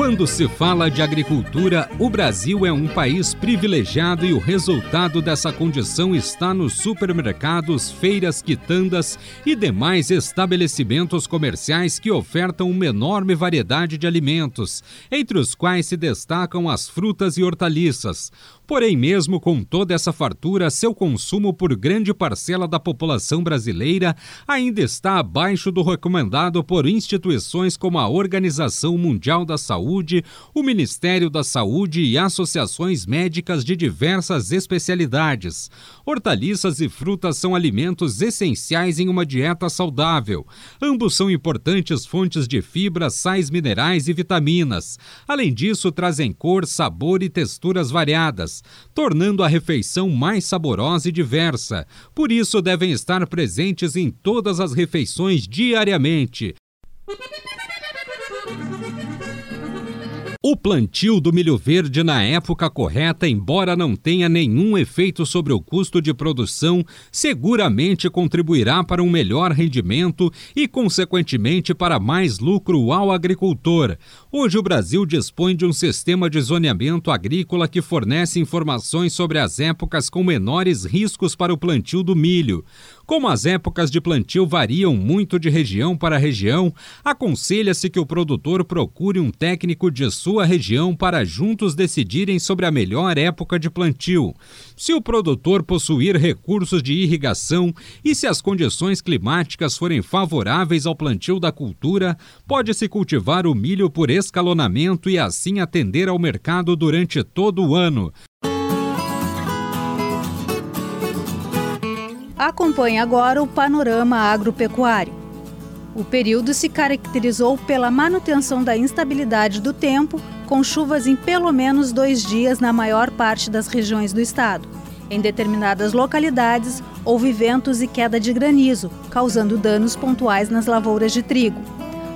Quando se fala de agricultura, o Brasil é um país privilegiado e o resultado dessa condição está nos supermercados, feiras, quitandas e demais estabelecimentos comerciais que ofertam uma enorme variedade de alimentos, entre os quais se destacam as frutas e hortaliças. Porém, mesmo com toda essa fartura, seu consumo por grande parcela da população brasileira ainda está abaixo do recomendado por instituições como a Organização Mundial da Saúde, o Ministério da Saúde e associações médicas de diversas especialidades. Hortaliças e frutas são alimentos essenciais em uma dieta saudável. Ambos são importantes fontes de fibras, sais minerais e vitaminas. Além disso, trazem cor, sabor e texturas variadas tornando a refeição mais saborosa e diversa. Por isso, devem estar presentes em todas as refeições diariamente. O plantio do milho verde na época correta, embora não tenha nenhum efeito sobre o custo de produção, seguramente contribuirá para um melhor rendimento e, consequentemente, para mais lucro ao agricultor. Hoje, o Brasil dispõe de um sistema de zoneamento agrícola que fornece informações sobre as épocas com menores riscos para o plantio do milho. Como as épocas de plantio variam muito de região para região, aconselha-se que o produtor procure um técnico de sua região para juntos decidirem sobre a melhor época de plantio. Se o produtor possuir recursos de irrigação e se as condições climáticas forem favoráveis ao plantio da cultura, pode-se cultivar o milho por escalonamento e assim atender ao mercado durante todo o ano. Acompanhe agora o panorama agropecuário. O período se caracterizou pela manutenção da instabilidade do tempo, com chuvas em pelo menos dois dias na maior parte das regiões do estado. Em determinadas localidades, houve ventos e queda de granizo, causando danos pontuais nas lavouras de trigo.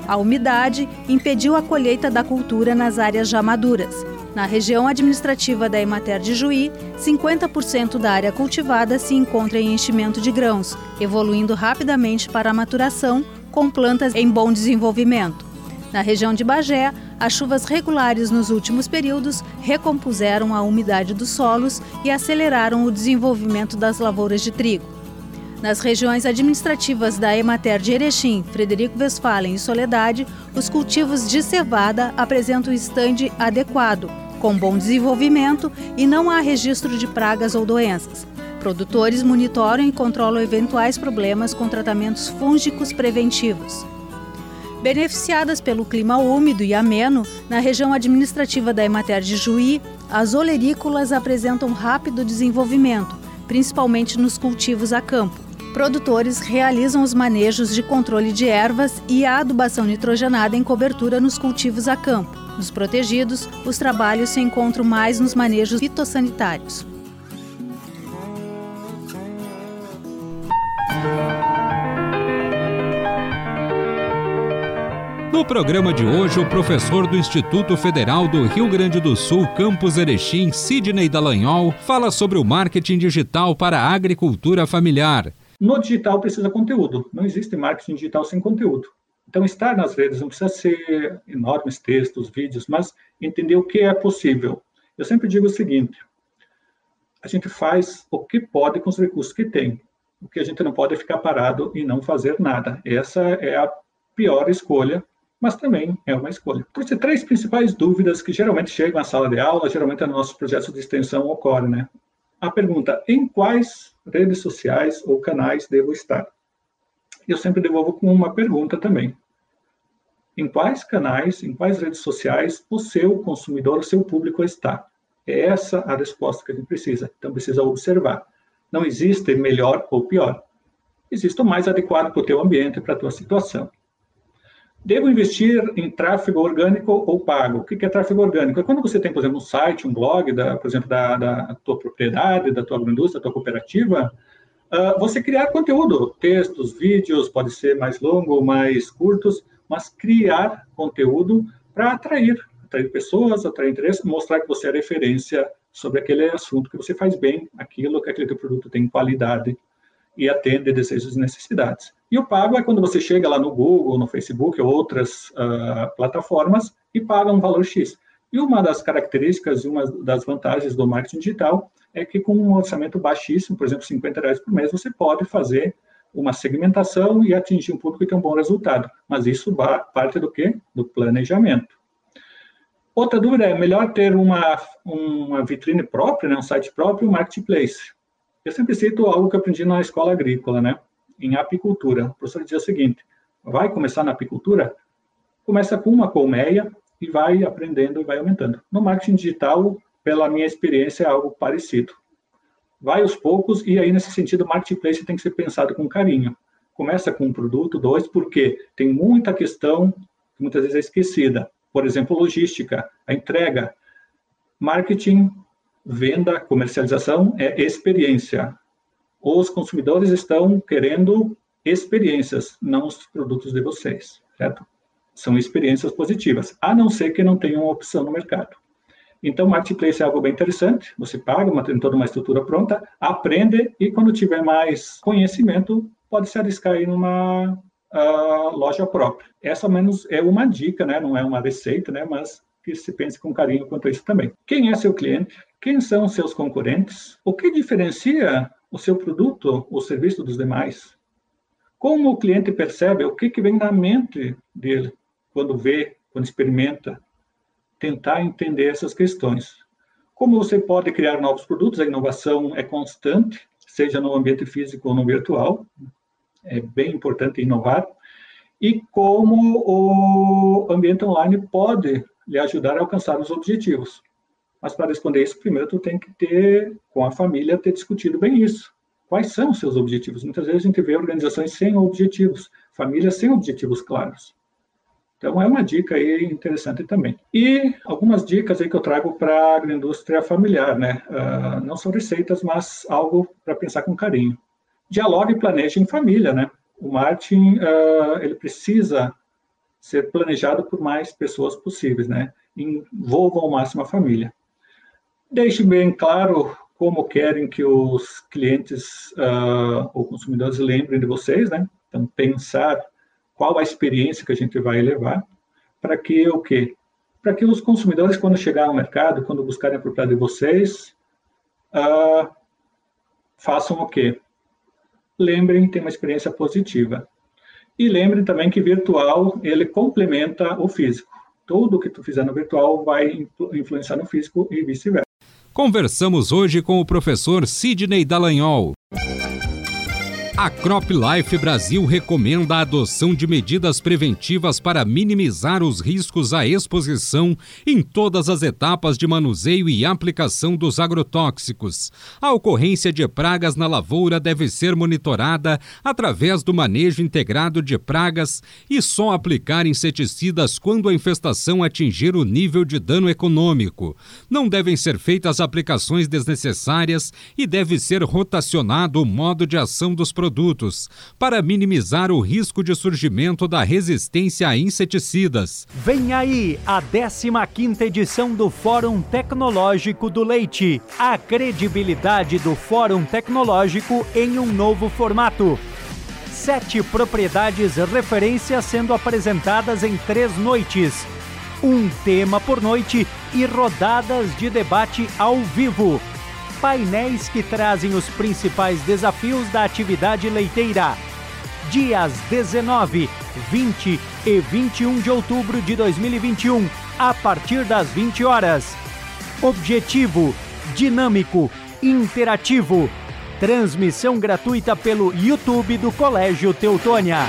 A umidade impediu a colheita da cultura nas áreas já maduras. Na região administrativa da Emater de Juí, 50% da área cultivada se encontra em enchimento de grãos, evoluindo rapidamente para a maturação, com plantas em bom desenvolvimento. Na região de Bagé, as chuvas regulares nos últimos períodos recompuseram a umidade dos solos e aceleraram o desenvolvimento das lavouras de trigo. Nas regiões administrativas da Emater de Erechim, Frederico Westphalen e Soledade, os cultivos de cevada apresentam estande adequado, com bom desenvolvimento e não há registro de pragas ou doenças. Produtores monitoram e controlam eventuais problemas com tratamentos fúngicos preventivos. Beneficiadas pelo clima úmido e ameno, na região administrativa da Emater de Juí, as olerícolas apresentam rápido desenvolvimento, principalmente nos cultivos a campo. Produtores realizam os manejos de controle de ervas e a adubação nitrogenada em cobertura nos cultivos a campo. Nos protegidos, os trabalhos se encontram mais nos manejos fitossanitários. No programa de hoje, o professor do Instituto Federal do Rio Grande do Sul, Campus Erechim, Sidney Dallagnol, fala sobre o marketing digital para a agricultura familiar. No digital precisa conteúdo, não existe marketing digital sem conteúdo. Então, estar nas redes não precisa ser enormes textos, vídeos, mas entender o que é possível. Eu sempre digo o seguinte: a gente faz o que pode com os recursos que tem. O que a gente não pode é ficar parado e não fazer nada. Essa é a pior escolha, mas também é uma escolha. Trouxe três principais dúvidas que geralmente chegam à sala de aula, geralmente no nosso projeto de extensão ocorre, né? A pergunta: em quais redes sociais ou canais devo estar? Eu sempre devolvo com uma pergunta também em quais canais, em quais redes sociais o seu consumidor, o seu público está. É essa a resposta que a gente precisa. Então, precisa observar. Não existe melhor ou pior. Existe o mais adequado para o teu ambiente, para a tua situação. Devo investir em tráfego orgânico ou pago? O que é tráfego orgânico? É quando você tem, por exemplo, um site, um blog, da, por exemplo, da, da tua propriedade, da tua agroindústria, da tua cooperativa, uh, você criar conteúdo, textos, vídeos, pode ser mais longo mais curtos, mas criar conteúdo para atrair, atrair pessoas, atrair interesse, mostrar que você é referência sobre aquele assunto, que você faz bem aquilo, que aquele teu produto tem qualidade e atende desejos e necessidades. E o pago é quando você chega lá no Google, no Facebook ou outras uh, plataformas e paga um valor X. E uma das características e uma das vantagens do marketing digital é que com um orçamento baixíssimo, por exemplo, 50 reais por mês, você pode fazer uma segmentação e atingir um público que tem um bom resultado. Mas isso parte do quê? Do planejamento. Outra dúvida é, melhor ter uma, uma vitrine própria, né, um site próprio, um marketplace. Eu sempre cito algo que aprendi na escola agrícola, né? Em apicultura. O professor dizia o seguinte: vai começar na apicultura? Começa com uma colmeia e vai aprendendo e vai aumentando. No marketing digital, pela minha experiência, é algo parecido. Vai aos poucos e aí, nesse sentido, o marketplace tem que ser pensado com carinho. Começa com um produto, dois, porque tem muita questão que muitas vezes é esquecida. Por exemplo, logística, a entrega. Marketing venda, comercialização é experiência. Os consumidores estão querendo experiências, não os produtos de vocês, certo? São experiências positivas, a não ser que não tenham opção no mercado. Então, marketplace é algo bem interessante. Você paga, uma, tem toda uma estrutura pronta, aprende e quando tiver mais conhecimento, pode se arriscar aí numa uh, loja própria. Essa, ao menos, é uma dica, né? Não é uma receita, né? Mas que se pense com carinho quanto a isso também. Quem é seu cliente? Quem são seus concorrentes? O que diferencia o seu produto ou serviço dos demais? Como o cliente percebe o que, que vem na mente dele quando vê, quando experimenta? Tentar entender essas questões. Como você pode criar novos produtos? A inovação é constante, seja no ambiente físico ou no virtual. É bem importante inovar. E como o ambiente online pode lhe ajudar a alcançar os objetivos. Mas para responder isso, primeiro tu tem que ter, com a família, ter discutido bem isso. Quais são os seus objetivos? Muitas vezes a gente vê organizações sem objetivos, famílias sem objetivos claros. Então, é uma dica aí interessante também. E algumas dicas aí que eu trago para a agroindústria familiar, né? Uh, não são receitas, mas algo para pensar com carinho. Dialogue e planeje em família, né? O marketing, uh, ele precisa ser planejado por mais pessoas possíveis, né? Envolva ao máximo a família. Deixe bem claro como querem que os clientes uh, ou consumidores lembrem de vocês, né? Então, pensar qual a experiência que a gente vai levar para que o quê? Para que os consumidores, quando chegar ao mercado, quando buscarem a propriedade de vocês, uh, façam o quê? Lembrem, ter uma experiência positiva. E lembrem também que virtual, ele complementa o físico. Tudo que tu fizer no virtual vai influenciar no físico e vice-versa. Conversamos hoje com o professor Sidney Dallagnol. A CropLife Brasil recomenda a adoção de medidas preventivas para minimizar os riscos à exposição em todas as etapas de manuseio e aplicação dos agrotóxicos. A ocorrência de pragas na lavoura deve ser monitorada através do manejo integrado de pragas e só aplicar inseticidas quando a infestação atingir o nível de dano econômico. Não devem ser feitas aplicações desnecessárias e deve ser rotacionado o modo de ação dos produtos produtos para minimizar o risco de surgimento da resistência a inseticidas. Vem aí a 15ª edição do Fórum Tecnológico do Leite. A credibilidade do Fórum Tecnológico em um novo formato sete propriedades referências sendo apresentadas em três noites. Um tema por noite e rodadas de debate ao vivo painéis que trazem os principais desafios da atividade leiteira. Dias 19, 20 e 21 de outubro de 2021, a partir das 20 horas. Objetivo: dinâmico, interativo. Transmissão gratuita pelo YouTube do Colégio Teutônia.